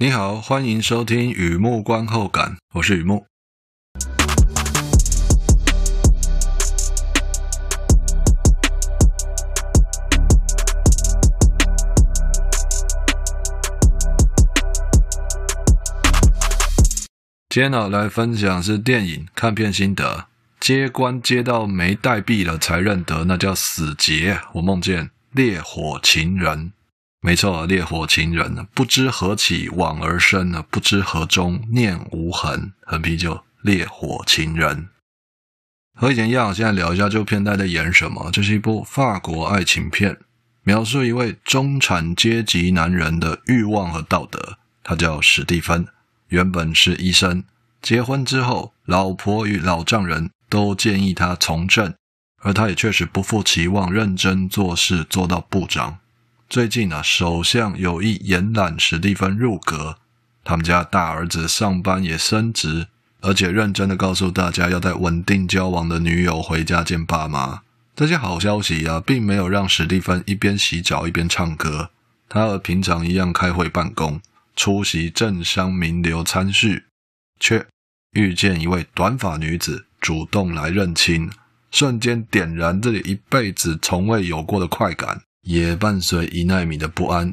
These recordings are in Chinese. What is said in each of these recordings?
你好，欢迎收听雨木观后感，我是雨木。今天呢，来分享是电影看片心得。接关接到没带币了才认得，那叫死结。我梦见烈火情人。没错，烈火情人，不知何起往而生呢？不知何终念无痕。横批就烈火情人。和以前一样，现在聊一下这部片在演什么。这是一部法国爱情片，描述一位中产阶级男人的欲望和道德。他叫史蒂芬，原本是医生，结婚之后，老婆与老丈人都建议他从政，而他也确实不负期望，认真做事，做到部长。最近啊，首相有意延揽史蒂芬入阁，他们家大儿子上班也升职，而且认真的告诉大家要带稳定交往的女友回家见爸妈。这些好消息啊，并没有让史蒂芬一边洗澡一边唱歌，他和平常一样开会办公，出席政商名流参叙，却遇见一位短发女子主动来认亲，瞬间点燃这里一辈子从未有过的快感。也伴随一奈米的不安。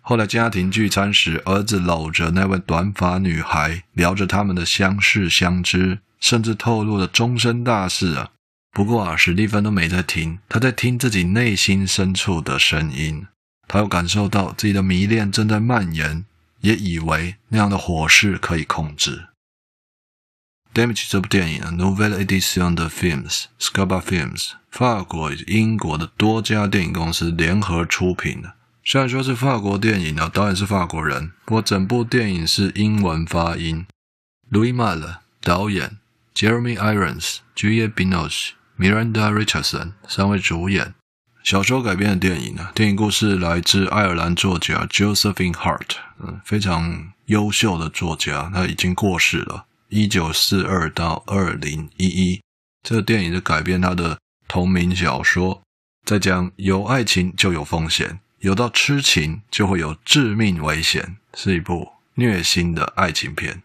后来家庭聚餐时，儿子搂着那位短发女孩，聊着他们的相识相知，甚至透露了终身大事啊。不过啊，史蒂芬都没在听，他在听自己内心深处的声音。他又感受到自己的迷恋正在蔓延，也以为那样的火势可以控制。Damage 这部电影 Novel Edition 的 films，Scuba Films，法国英国的多家电影公司联合出品的。虽然说是法国电影呢，导演是法国人，不过整部电影是英文发音。Louis Malle 导演，Jeremy Irons、Julie Binoche、Miranda Richardson 三位主演。小说改编的电影呢，电影故事来自爱尔兰作家 Josephine Hart，嗯，非常优秀的作家，他已经过世了。一九四二到二零一一，这个电影是改编他的同名小说，在讲有爱情就有风险，有到痴情就会有致命危险，是一部虐心的爱情片。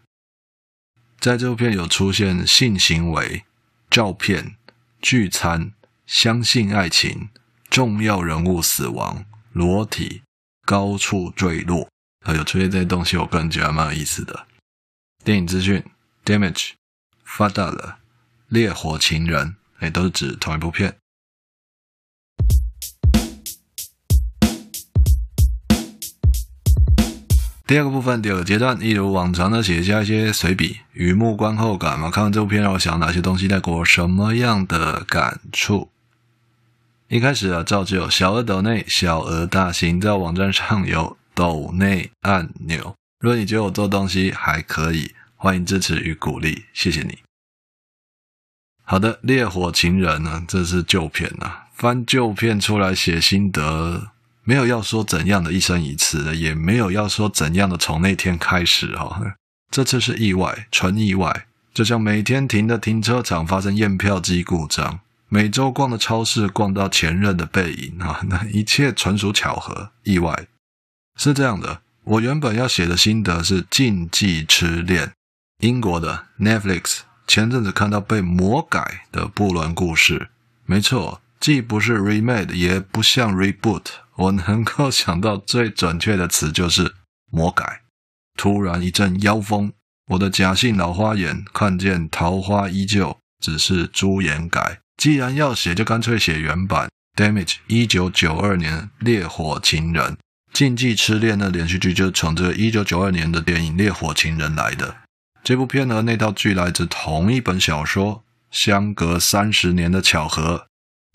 在这部片有出现性行为、照片、聚餐、相信爱情、重要人物死亡、裸体、高处坠落，还有出现这些东西，我个人觉得蛮有意思的。电影资讯。Damage，发大了，烈火情人，哎，都是指同一部片。第二个部分，第二个阶段，一如往常的写下一些随笔，雨幕观后感嘛。看完这部片，让我想到哪些东西带给我什么样的感触？一开始啊，照旧，小额抖内，小额大型，在网站上有抖内按钮。如果你觉得我做东西还可以。欢迎支持与鼓励，谢谢你。好的，《烈火情人》呢，这是旧片啊，翻旧片出来写心得，没有要说怎样的一生一次，也没有要说怎样的从那天开始哈。这次是意外，纯意外，就像每天停的停车场发生验票机故障，每周逛的超市逛到前任的背影啊，那一切纯属巧合，意外。是这样的，我原本要写的心得是禁忌痴恋。英国的 Netflix 前阵子看到被魔改的布伦故事，没错，既不是 remade，也不像 reboot，我能够想到最准确的词就是魔改。突然一阵妖风，我的假性老花眼看见桃花依旧，只是朱颜改。既然要写，就干脆写原版。Damage 一九九二年烈火情人，禁忌痴恋的连续剧就是从这个一九九二年的电影《烈火情人》来的。这部片和那套剧来自同一本小说，相隔三十年的巧合。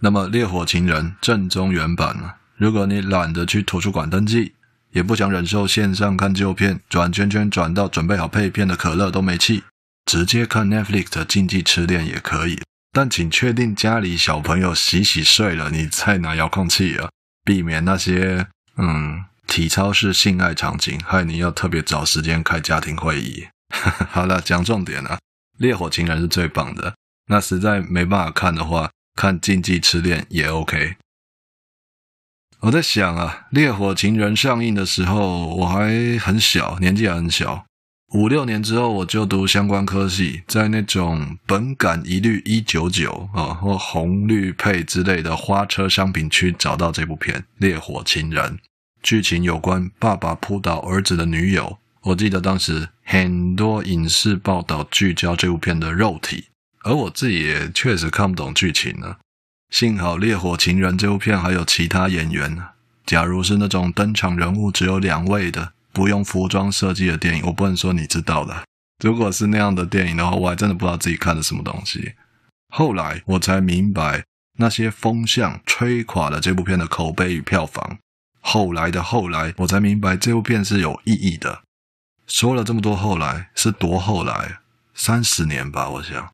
那么，《烈火情人》正宗原版呢？如果你懒得去图书馆登记，也不想忍受线上看旧片，转圈圈转到准备好配片的可乐都没气，直接看 Netflix 的《禁忌痴恋》也可以。但请确定家里小朋友洗洗睡了，你再拿遥控器啊，避免那些嗯体操式性爱场景，害你要特别找时间开家庭会议。好了，讲重点了，《烈火情人》是最棒的。那实在没办法看的话，看《禁忌痴恋》也 OK。我在想啊，《烈火情人》上映的时候，我还很小，年纪还很小。五六年之后，我就读相关科系，在那种本港一律一九九啊或红绿配之类的花车商品区找到这部片《烈火情人》，剧情有关爸爸扑倒儿子的女友。我记得当时很多影视报道聚焦这部片的肉体，而我自己也确实看不懂剧情呢。幸好《烈火情人》这部片还有其他演员呢，假如是那种登场人物只有两位的。不用服装设计的电影，我不能说你知道的。如果是那样的电影的话，我还真的不知道自己看的什么东西。后来我才明白，那些风向吹垮了这部片的口碑与票房。后来的后来，我才明白这部片是有意义的。说了这么多后来，是多后来？三十年吧，我想。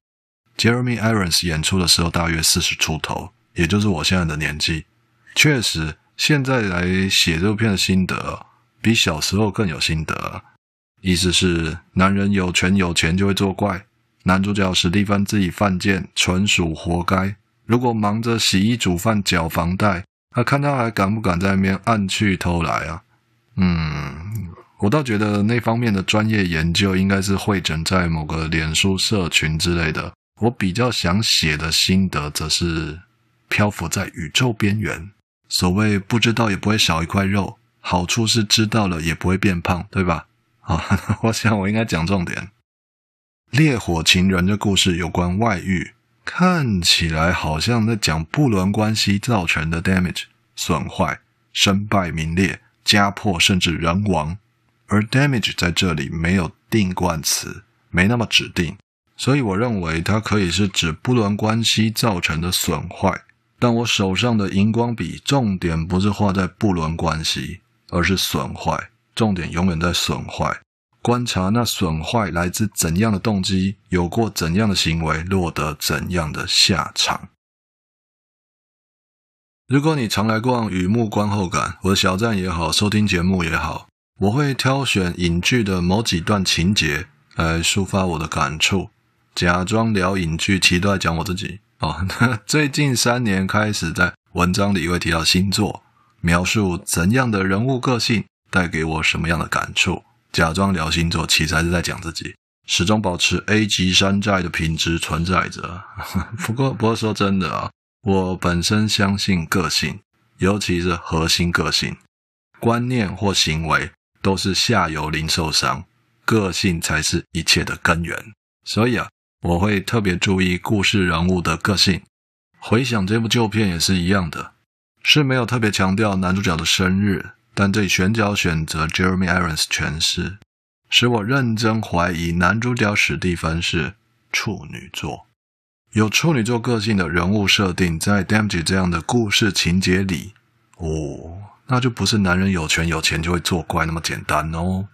Jeremy Irons 演出的时候大约四十出头，也就是我现在的年纪。确实，现在来写这部片的心得。比小时候更有心得，意思是男人有权有钱就会作怪。男主角史蒂芬自己犯贱，纯属活该。如果忙着洗衣煮饭缴房贷，那看他还敢不敢在那边暗去偷来啊？嗯，我倒觉得那方面的专业研究应该是汇整在某个脸书社群之类的。我比较想写的心得，则是漂浮在宇宙边缘。所谓不知道也不会少一块肉。好处是知道了也不会变胖，对吧？啊，我想我应该讲重点。烈火情人的故事有关外遇，看起来好像在讲不伦关系造成的 damage 损坏、身败名裂、家破甚至人亡。而 damage 在这里没有定冠词，没那么指定，所以我认为它可以是指不伦关系造成的损坏。但我手上的荧光笔重点不是画在不伦关系。而是损坏，重点永远在损坏。观察那损坏来自怎样的动机，有过怎样的行为，落得怎样的下场。如果你常来逛雨幕观后感，我的小站也好，收听节目也好，我会挑选影剧的某几段情节来抒发我的感触，假装聊影剧，其实都在讲我自己。哦，最近三年开始在文章里会提到星座。描述怎样的人物个性带给我什么样的感触？假装聊星座，其实还是在讲自己。始终保持 A 级山寨的品质存在着。不过，不过说真的啊，我本身相信个性，尤其是核心个性、观念或行为，都是下游零售商，个性才是一切的根源。所以啊，我会特别注意故事人物的个性。回想这部旧片也是一样的。是没有特别强调男主角的生日，但这里选角选择 Jeremy Irons 诠释，使我认真怀疑男主角史蒂芬是处女座。有处女座个性的人物设定，在 Damage 这样的故事情节里，哦，那就不是男人有权有钱就会作怪那么简单哦，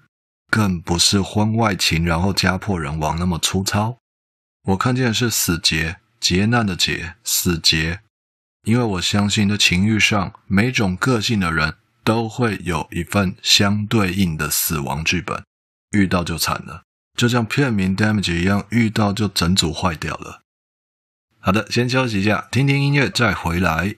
更不是婚外情然后家破人亡那么粗糙。我看见的是死劫，劫难的劫，死劫。因为我相信，在情欲上，每种个性的人都会有一份相对应的死亡剧本，遇到就惨了，就像片名 Damage 一样，遇到就整组坏掉了。好的，先休息一下，听听音乐再回来。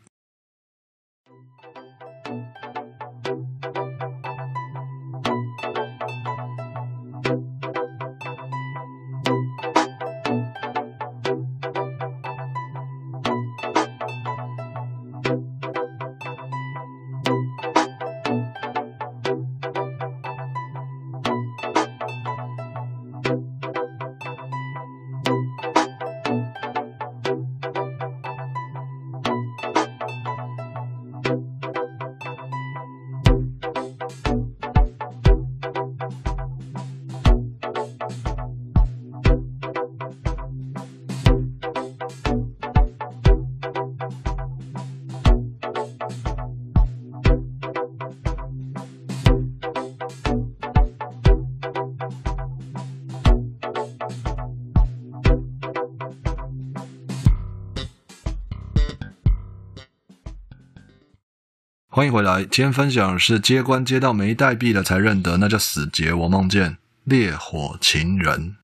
欢迎回来，今天分享的是接关接到没带币了才认得，那叫死劫。我梦见烈火情人，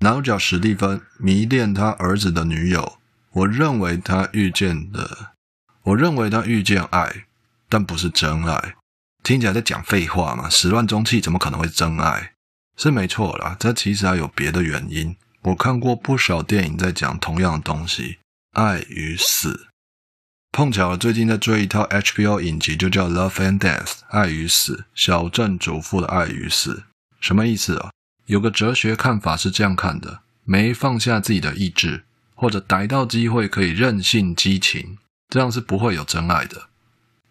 男主角史蒂芬迷恋他儿子的女友。我认为他遇见的我认为他遇见爱，但不是真爱。听起来在讲废话嘛？始乱终弃怎么可能会真爱？是没错啦，这其实还有别的原因。我看过不少电影在讲同样的东西，爱与死。碰巧，最近在追一套 HBO 影集，就叫《Love and Death》，爱与死，小镇主妇的爱与死，什么意思啊？有个哲学看法是这样看的：没放下自己的意志，或者逮到机会可以任性激情，这样是不会有真爱的。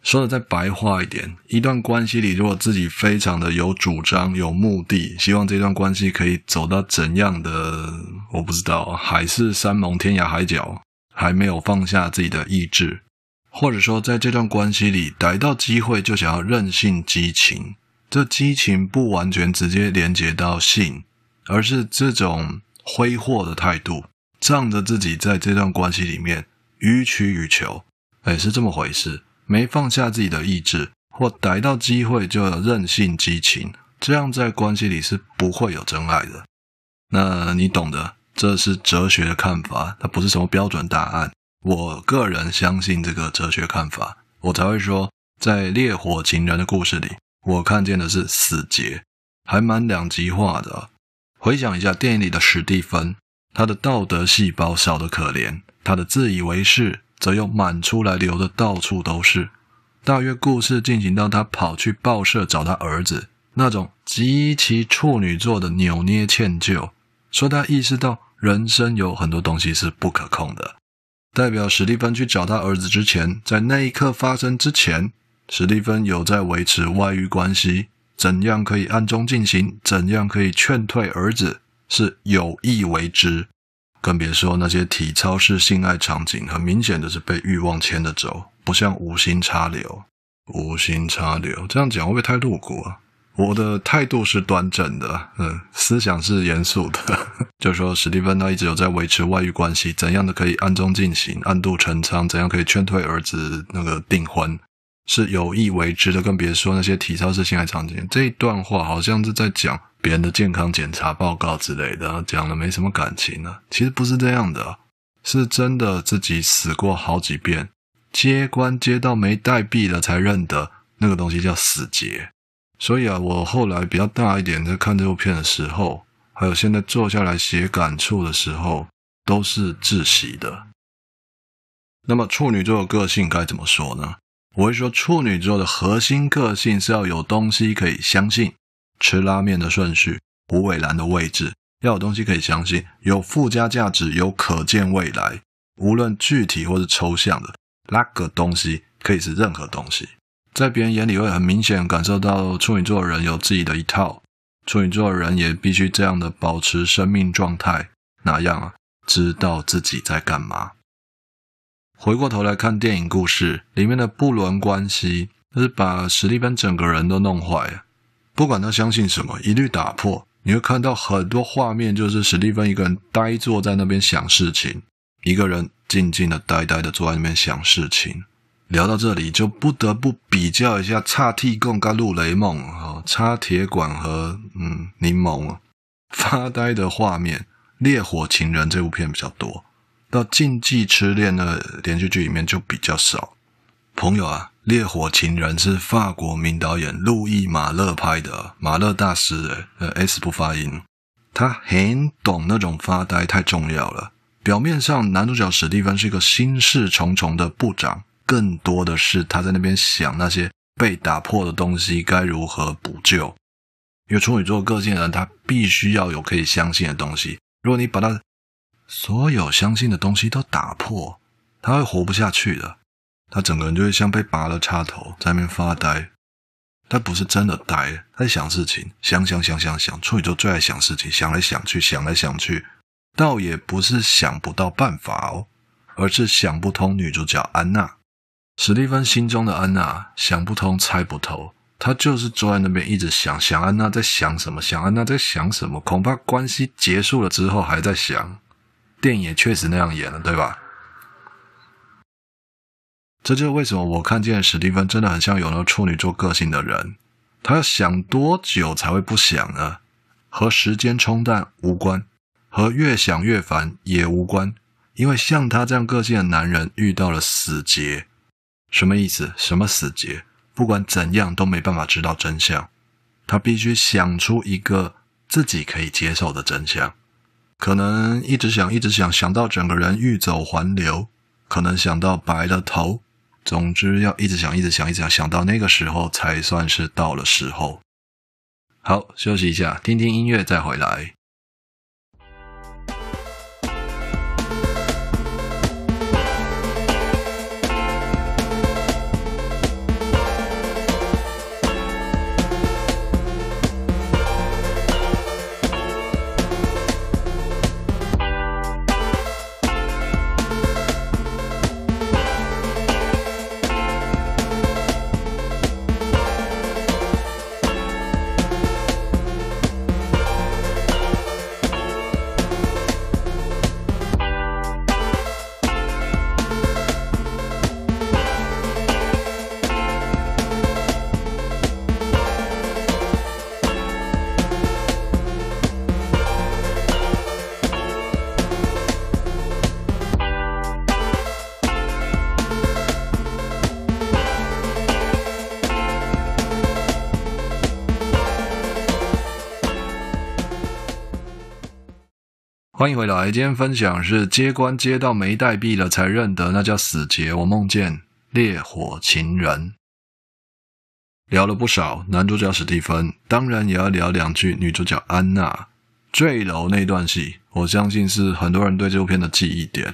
说的再白话一点，一段关系里，如果自己非常的有主张、有目的，希望这段关系可以走到怎样的，我不知道，海誓山盟、天涯海角，还没有放下自己的意志。或者说，在这段关系里逮到机会就想要任性激情，这激情不完全直接连接到性，而是这种挥霍的态度，仗着自己在这段关系里面予取予求，哎，是这么回事。没放下自己的意志，或逮到机会就有任性激情，这样在关系里是不会有真爱的。那你懂的，这是哲学的看法，它不是什么标准答案。我个人相信这个哲学看法，我才会说，在《烈火情人》的故事里，我看见的是死结，还蛮两极化的。回想一下电影里的史蒂芬，他的道德细胞少得可怜，他的自以为是则又满出来，流的到处都是。大约故事进行到他跑去报社找他儿子，那种极其处女座的扭捏歉疚，说他意识到人生有很多东西是不可控的。代表史蒂芬去找他儿子之前，在那一刻发生之前，史蒂芬有在维持外遇关系，怎样可以暗中进行，怎样可以劝退儿子，是有意为之。更别说那些体操式性爱场景，很明显的是被欲望牵着走，不像无心插柳。无心插柳，这样讲会不会太露骨啊？我的态度是端正的，嗯，思想是严肃的。就是说，史蒂芬他一直有在维持外遇关系，怎样的可以暗中进行、暗度陈仓，怎样可以劝退儿子那个订婚，是有意为之的。更别说那些体操式性爱场景，这一段话好像是在讲别人的健康检查报告之类的，讲的没什么感情、啊。其实不是这样的，是真的自己死过好几遍，接关接到没带币了才认得那个东西叫死结。所以啊，我后来比较大一点，在看这部片的时候，还有现在坐下来写感触的时候，都是窒息的。那么处女座的个性该怎么说呢？我会说，处女座的核心个性是要有东西可以相信，吃拉面的顺序，虎尾兰的位置，要有东西可以相信，有附加价值，有可见未来，无论具体或是抽象的，那个东西可以是任何东西。在别人眼里会很明显感受到处女座的人有自己的一套，处女座的人也必须这样的保持生命状态，哪样啊？知道自己在干嘛。回过头来看电影故事里面的不伦关系，就是把史蒂芬整个人都弄坏了。不管他相信什么，一律打破。你会看到很多画面，就是史蒂芬一个人呆坐在那边想事情，一个人静静的呆呆的坐在那边想事情。聊到这里，就不得不比较一下《叉铁管》跟《陆雷梦》啊，《插铁管》和嗯柠檬发呆的画面，《烈火情人》这部片比较多，到《禁忌痴恋》的连续剧里面就比较少。朋友啊，《烈火情人》是法国名导演路易马勒拍的，马勒大师，呃，S 不发音，他很懂那种发呆太重要了。表面上男主角史蒂芬是一个心事重重的部长。更多的是他在那边想那些被打破的东西该如何补救。因为处女座个性的人，他必须要有可以相信的东西。如果你把他所有相信的东西都打破，他会活不下去的。他整个人就会像被拔了插头，在那边发呆。他不是真的呆，他在想事情，想想想想想。处女座最爱想事情，想来想去，想来想去，倒也不是想不到办法哦，而是想不通女主角安娜。史蒂芬心中的安娜想不通、猜不透，他就是坐在那边一直想，想安娜在想什么，想安娜在想什么。恐怕关系结束了之后还在想。电影也确实那样演了，对吧？这就是为什么我看见史蒂芬真的很像有那处女座个性的人。他要想多久才会不想呢？和时间冲淡无关，和越想越烦也无关，因为像他这样个性的男人遇到了死结。什么意思？什么死结？不管怎样都没办法知道真相。他必须想出一个自己可以接受的真相。可能一直想，一直想，想到整个人欲走还留；可能想到白了头。总之，要一直想，一直想，一直想，想到那个时候才算是到了时候。好，休息一下，听听音乐，再回来。欢迎回来，今天分享是接关接到没带币了才认得，那叫死结。我梦见烈火情人，聊了不少男主角史蒂芬，当然也要聊两句女主角安娜。坠楼那段戏，我相信是很多人对这部片的记忆点。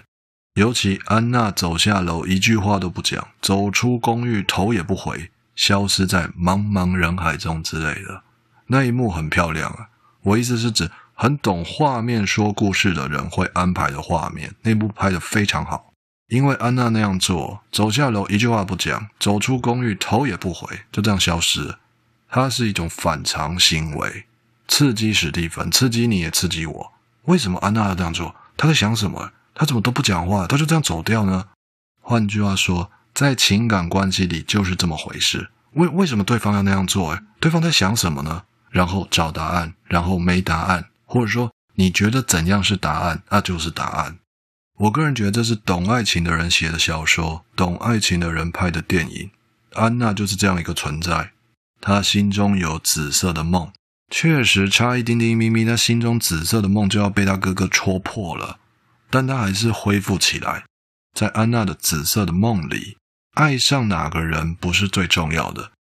尤其安娜走下楼，一句话都不讲，走出公寓，头也不回，消失在茫茫人海中之类的，那一幕很漂亮啊。我意思是指。很懂画面说故事的人会安排的画面，那部拍得非常好。因为安娜那样做，走下楼一句话不讲，走出公寓头也不回，就这样消失了。它是一种反常行为，刺激史蒂芬，刺激你也刺激我。为什么安娜要这样做？她在想什么？她怎么都不讲话？她就这样走掉呢？换句话说，在情感关系里就是这么回事。为为什么对方要那样做？诶，对方在想什么呢？然后找答案，然后没答案。或者说，你觉得怎样是答案，那就是答案。我个人觉得这是懂爱情的人写的小说，懂爱情的人拍的电影。安娜就是这样一个存在，她心中有紫色的梦，确实差一丁丁咪咪，她心中紫色的梦就要被她哥哥戳破了，但她还是恢复起来。在安娜的紫色的梦里，爱上哪个人不是最重要的，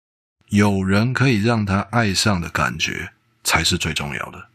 有人可以让她爱上的感觉才是最重要的。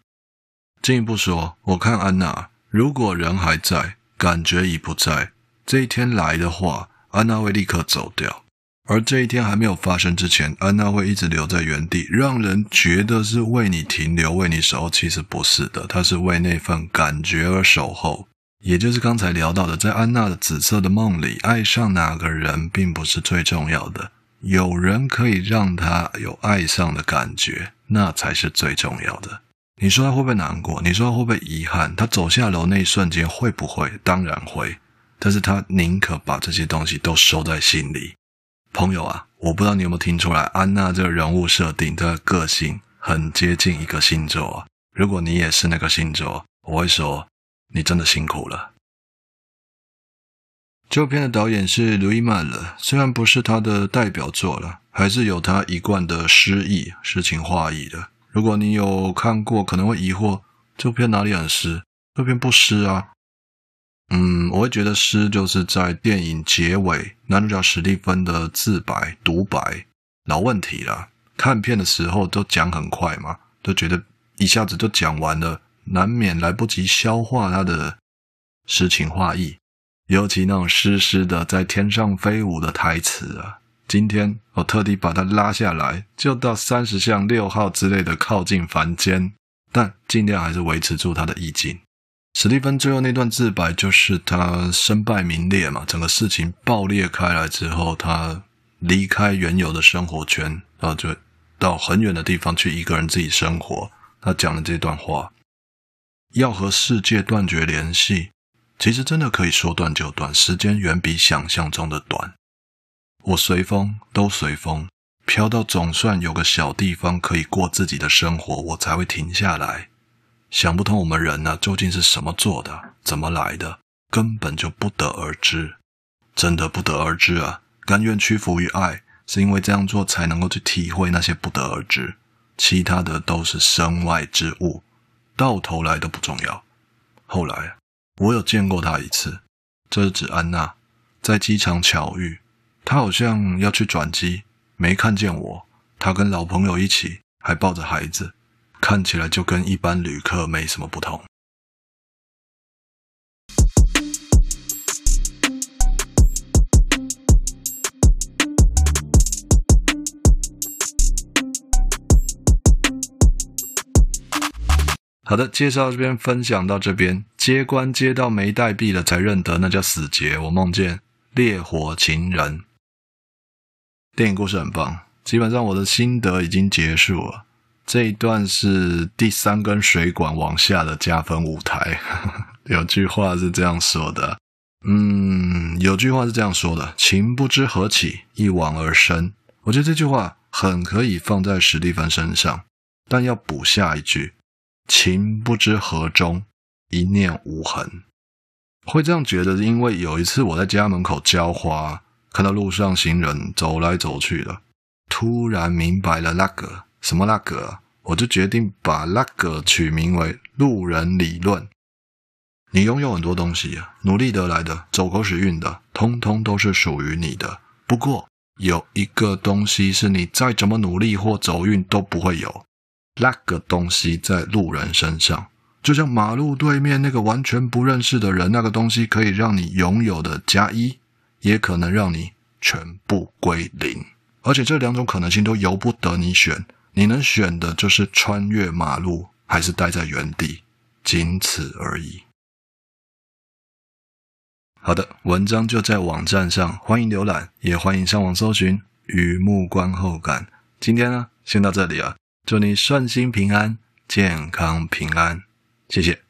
进一步说，我看安娜，如果人还在，感觉已不在，这一天来的话，安娜会立刻走掉。而这一天还没有发生之前，安娜会一直留在原地，让人觉得是为你停留、为你守候。其实不是的，她是为那份感觉而守候。也就是刚才聊到的，在安娜的紫色的梦里，爱上哪个人并不是最重要的，有人可以让她有爱上的感觉，那才是最重要的。你说他会不会难过？你说他会不会遗憾？他走下楼那一瞬间会不会？当然会，但是他宁可把这些东西都收在心里。朋友啊，我不知道你有没有听出来，安娜这个人物设定的个性很接近一个星座。如果你也是那个星座，我会说你真的辛苦了。这片的导演是路易曼了，虽然不是他的代表作了，还是有他一贯的诗意、诗情画意的。如果你有看过，可能会疑惑这片哪里很湿？这片不湿啊。嗯，我会觉得湿就是在电影结尾，男主角史蒂芬的自白独白，老问题了。看片的时候都讲很快嘛，都觉得一下子就讲完了，难免来不及消化他的诗情画意，尤其那种湿湿的在天上飞舞的台词啊。今天我特地把它拉下来，就到三十巷六号之类的靠近凡间，但尽量还是维持住它的意境。史蒂芬最后那段自白就是他身败名裂嘛，整个事情爆裂开来之后，他离开原有的生活圈，然后就到很远的地方去一个人自己生活。他讲了这段话，要和世界断绝联系，其实真的可以说断就断，时间远比想象中的短。我随风，都随风，飘到总算有个小地方可以过自己的生活，我才会停下来。想不通我们人呢，究竟是什么做的，怎么来的，根本就不得而知，真的不得而知啊！甘愿屈服于爱，是因为这样做才能够去体会那些不得而知，其他的都是身外之物，到头来都不重要。后来我有见过他一次，这是指安娜，在机场巧遇，他好像要去转机，没看见我，他跟老朋友一起，还抱着孩子，看起来就跟一般旅客没什么不同。好的，介绍这边分享到这边，接关接到没带币了才认得，那叫死结。我梦见烈火情人。电影故事很棒，基本上我的心得已经结束了。这一段是第三根水管往下的加分舞台。有句话是这样说的，嗯，有句话是这样说的：情不知何起，一往而深。我觉得这句话很可以放在史蒂芬身上，但要补下一句。情不知何终，一念无痕。会这样觉得，因为有一次我在家门口浇花，看到路上行人走来走去的，突然明白了那个什么那个，我就决定把那个取名为“路人理论”。你拥有很多东西，努力得来的、走狗屎运的，通通都是属于你的。不过有一个东西是你再怎么努力或走运都不会有。那个东西在路人身上，就像马路对面那个完全不认识的人，那个东西可以让你拥有的加一，也可能让你全部归零。而且这两种可能性都由不得你选，你能选的就是穿越马路，还是待在原地，仅此而已。好的，文章就在网站上，欢迎浏览，也欢迎上网搜寻“雨幕观后感”。今天呢，先到这里啊。祝你顺心平安，健康平安，谢谢。